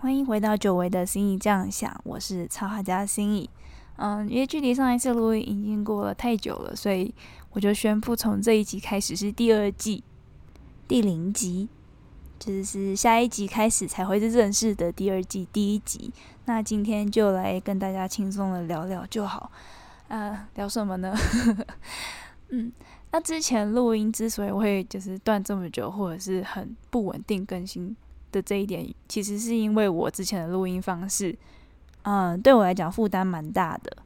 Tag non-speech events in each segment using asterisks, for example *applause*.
欢迎回到久违的心意这样想，我是插画家心意。嗯，因为距离上一次录音已经过了太久了，所以我就宣布从这一集开始是第二季第零集，就是下一集开始才会是正式的第二季第一集。那今天就来跟大家轻松的聊聊就好。呃，聊什么呢？*laughs* 嗯，那之前录音之所以会就是断这么久，或者是很不稳定更新。的这一点，其实是因为我之前的录音方式，嗯，对我来讲负担蛮大的。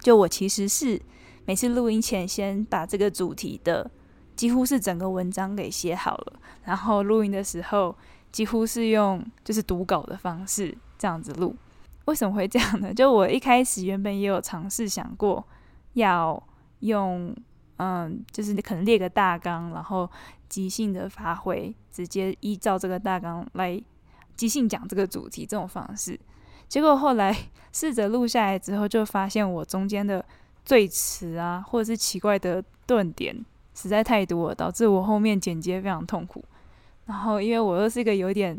就我其实是每次录音前，先把这个主题的几乎是整个文章给写好了，然后录音的时候几乎是用就是读稿的方式这样子录。为什么会这样呢？就我一开始原本也有尝试想过要用。嗯，就是你可能列个大纲，然后即兴的发挥，直接依照这个大纲来即兴讲这个主题这种方式。结果后来 *laughs* 试着录下来之后，就发现我中间的最词啊，或者是奇怪的顿点实在太多了，导致我后面剪接非常痛苦。然后因为我又是一个有点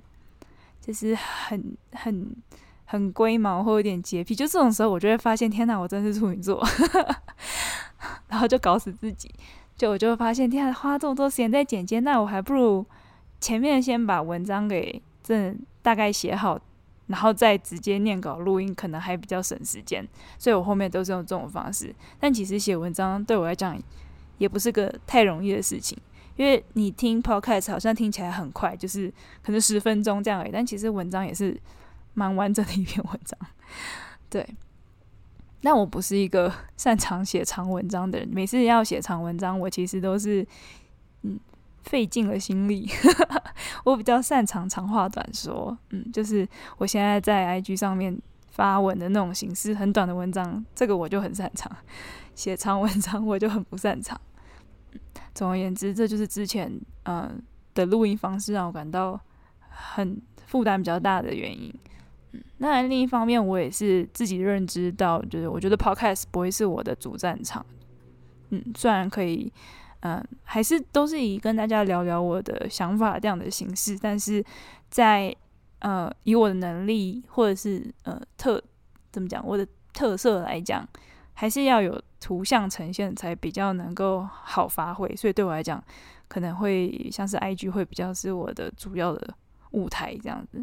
就是很很很龟毛或有点洁癖，就这种时候我就会发现，天哪，我真是处女座。*laughs* 然后就搞死自己，就我就会发现，天啊，花这么多时间在剪接，那我还不如前面先把文章给这大概写好，然后再直接念稿录音，可能还比较省时间。所以我后面都是用这种方式。但其实写文章对我来讲也不是个太容易的事情，因为你听 podcast 好像听起来很快，就是可能十分钟这样而已，但其实文章也是蛮完整的一篇文章，*laughs* 对。但我不是一个 *laughs* 擅长写长文章的人，每次要写长文章，我其实都是嗯费尽了心力。*laughs* 我比较擅长长话短说，嗯，就是我现在在 IG 上面发文的那种形式，很短的文章，这个我就很擅长。写长文章我就很不擅长。总而言之，这就是之前嗯的录音方式让我感到很负担比较大的原因。那另一方面，我也是自己认知到，就是我觉得 podcast 不会是我的主战场。嗯，虽然可以，嗯，还是都是以跟大家聊聊我的想法这样的形式，但是在呃以我的能力或者是呃特怎么讲我的特色来讲，还是要有图像呈现才比较能够好发挥。所以对我来讲，可能会像是 IG 会比较是我的主要的舞台这样子。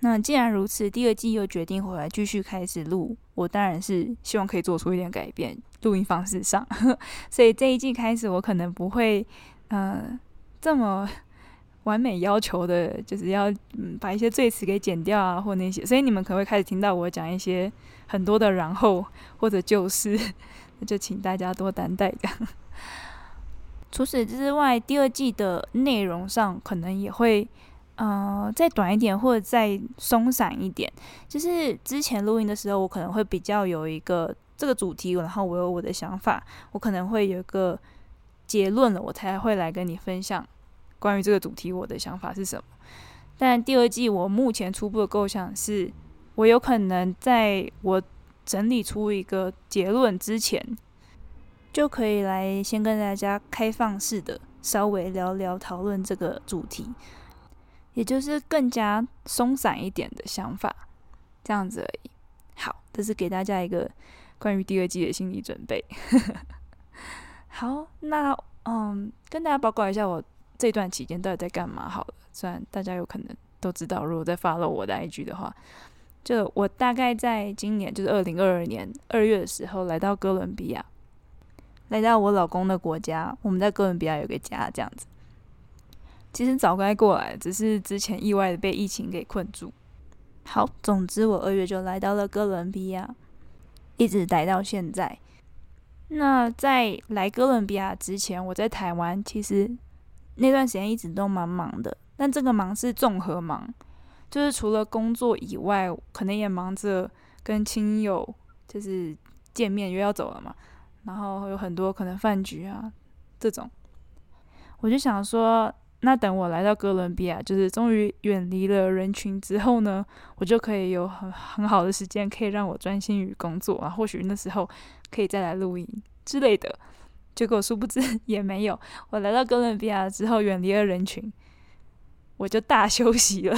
那既然如此，第二季又决定回来继续开始录，我当然是希望可以做出一点改变，录音方式上。*laughs* 所以这一季开始，我可能不会，呃，这么 *laughs* 完美要求的，就是要嗯把一些赘词给剪掉啊，或那些。所以你们可能会开始听到我讲一些很多的然后或者就是，那就请大家多担待这样。*laughs* 除此之外，第二季的内容上可能也会。呃，再短一点或者再松散一点，就是之前录音的时候，我可能会比较有一个这个主题，然后我有我的想法，我可能会有一个结论了，我才会来跟你分享关于这个主题我的想法是什么。但第二季我目前初步的构想是，我有可能在我整理出一个结论之前，就可以来先跟大家开放式的稍微聊聊讨论这个主题。也就是更加松散一点的想法，这样子而已。好，这是给大家一个关于第二季的心理准备。*laughs* 好，那嗯，跟大家报告一下我这段期间到底在干嘛好了。虽然大家有可能都知道，如果在发了我的 IG 的话，就我大概在今年就是二零二二年二月的时候来到哥伦比亚，来到我老公的国家。我们在哥伦比亚有个家，这样子。其实早该过来，只是之前意外的被疫情给困住。好，总之我二月就来到了哥伦比亚，一直待到现在。那在来哥伦比亚之前，我在台湾，其实那段时间一直都蛮忙的。但这个忙是综合忙，就是除了工作以外，可能也忙着跟亲友就是见面，又要走了嘛。然后有很多可能饭局啊这种，我就想说。那等我来到哥伦比亚，就是终于远离了人群之后呢，我就可以有很很好的时间，可以让我专心于工作啊。或许那时候可以再来录音之类的。结果殊不知也没有。我来到哥伦比亚之后，远离了人群，我就大休息了，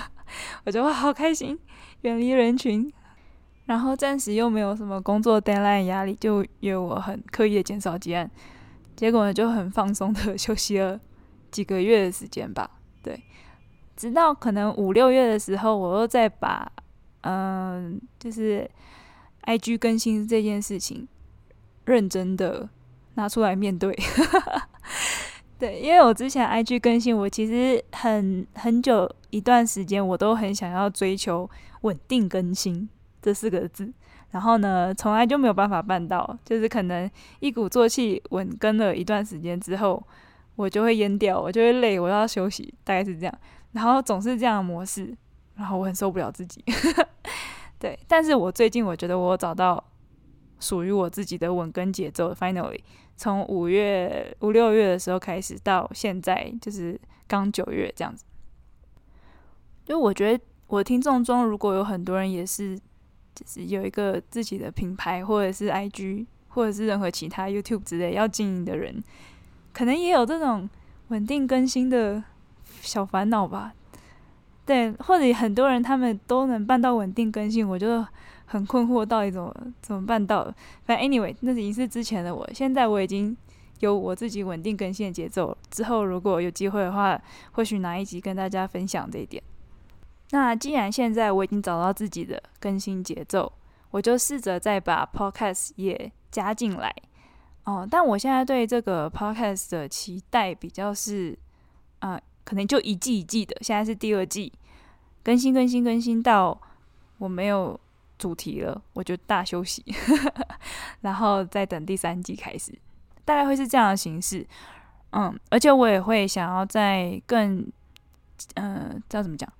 *laughs* 我就好开心，远离人群，然后暂时又没有什么工作 deadline 压力，就因为我很刻意的减少结案，结果呢就很放松的 *laughs* 休息了几个月的时间吧。对，直到可能五六月的时候，我又再把嗯，就是 IG 更新这件事情认真的拿出来面对。*laughs* 对，因为我之前 IG 更新，我其实很很久一段时间，我都很想要追求稳定更新这四个字，然后呢，从来就没有办法办到，就是可能一鼓作气稳更了一段时间之后，我就会淹掉，我就会累，我要休息，大概是这样，然后总是这样的模式，然后我很受不了自己。*laughs* 对，但是我最近我觉得我找到属于我自己的稳更节奏，finally。从五月五六月的时候开始，到现在就是刚九月这样子。就我觉得，我听众中如果有很多人也是，就是有一个自己的品牌，或者是 IG，或者是任何其他 YouTube 之类要经营的人，可能也有这种稳定更新的小烦恼吧。对，或者很多人他们都能办到稳定更新，我就。很困惑，到底怎么怎么办到？反正 anyway，那已经是之前的我。现在我已经有我自己稳定更新的节奏。之后如果有机会的话，或许哪一集跟大家分享这一点。那既然现在我已经找到自己的更新节奏，我就试着再把 podcast 也加进来。哦，但我现在对这个 podcast 的期待比较是，啊，可能就一季一季的。现在是第二季，更新更新更新到我没有。主题了，我就大休息，*laughs* 然后再等第三季开始，大概会是这样的形式。嗯，而且我也会想要再更，嗯，知道怎么讲，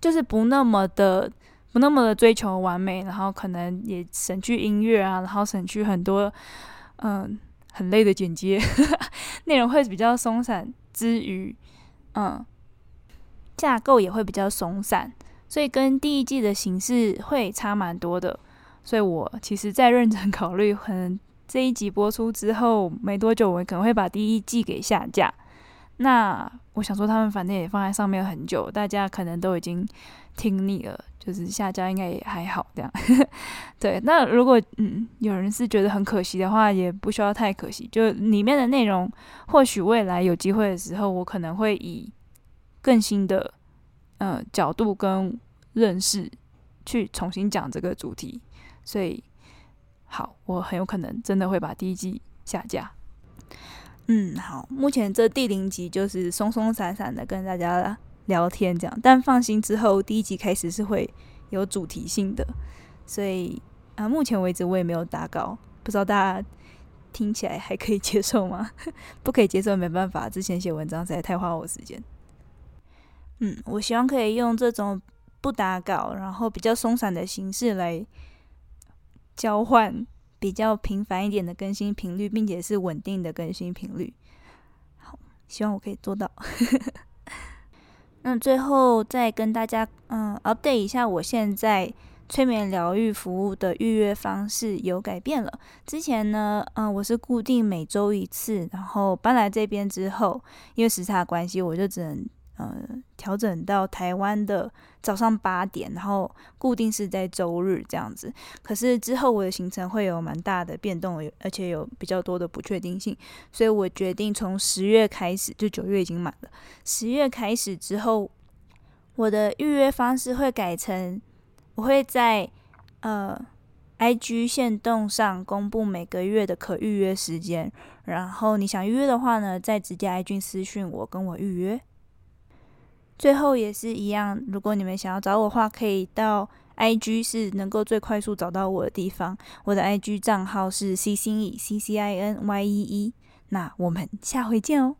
就是不那么的不那么的追求完美，然后可能也省去音乐啊，然后省去很多嗯很累的剪接，*laughs* 内容会比较松散之余，嗯，架构也会比较松散。所以跟第一季的形式会差蛮多的，所以我其实在认真考虑，可能这一集播出之后没多久，我可能会把第一季给下架。那我想说，他们反正也放在上面很久，大家可能都已经听腻了，就是下架应该也还好这样。*laughs* 对，那如果嗯有人是觉得很可惜的话，也不需要太可惜，就里面的内容，或许未来有机会的时候，我可能会以更新的。嗯，角度跟认识去重新讲这个主题，所以好，我很有可能真的会把第一季下架。嗯，好，目前这第零集就是松松散散的跟大家聊天这样，但放心，之后第一集开始是会有主题性的，所以啊，目前为止我也没有打稿，不知道大家听起来还可以接受吗？*laughs* 不可以接受没办法，之前写文章实在太花我时间。嗯，我希望可以用这种不打稿，然后比较松散的形式来交换比较频繁一点的更新频率，并且是稳定的更新频率。好，希望我可以做到。*laughs* 那最后再跟大家嗯 update 一下，我现在催眠疗愈服务的预约方式有改变了。之前呢，嗯，我是固定每周一次，然后搬来这边之后，因为时差关系，我就只能。呃，调整到台湾的早上八点，然后固定是在周日这样子。可是之后我的行程会有蛮大的变动，而且有比较多的不确定性，所以我决定从十月开始，就九月已经满了。十月开始之后，我的预约方式会改成，我会在呃 IG 线动上公布每个月的可预约时间，然后你想预约的话呢，再直接 IG 私讯我，跟我预约。最后也是一样，如果你们想要找我的话，可以到 I G 是能够最快速找到我的地方。我的 I G 账号是 C 心 E C C I N Y E E。那我们下回见哦。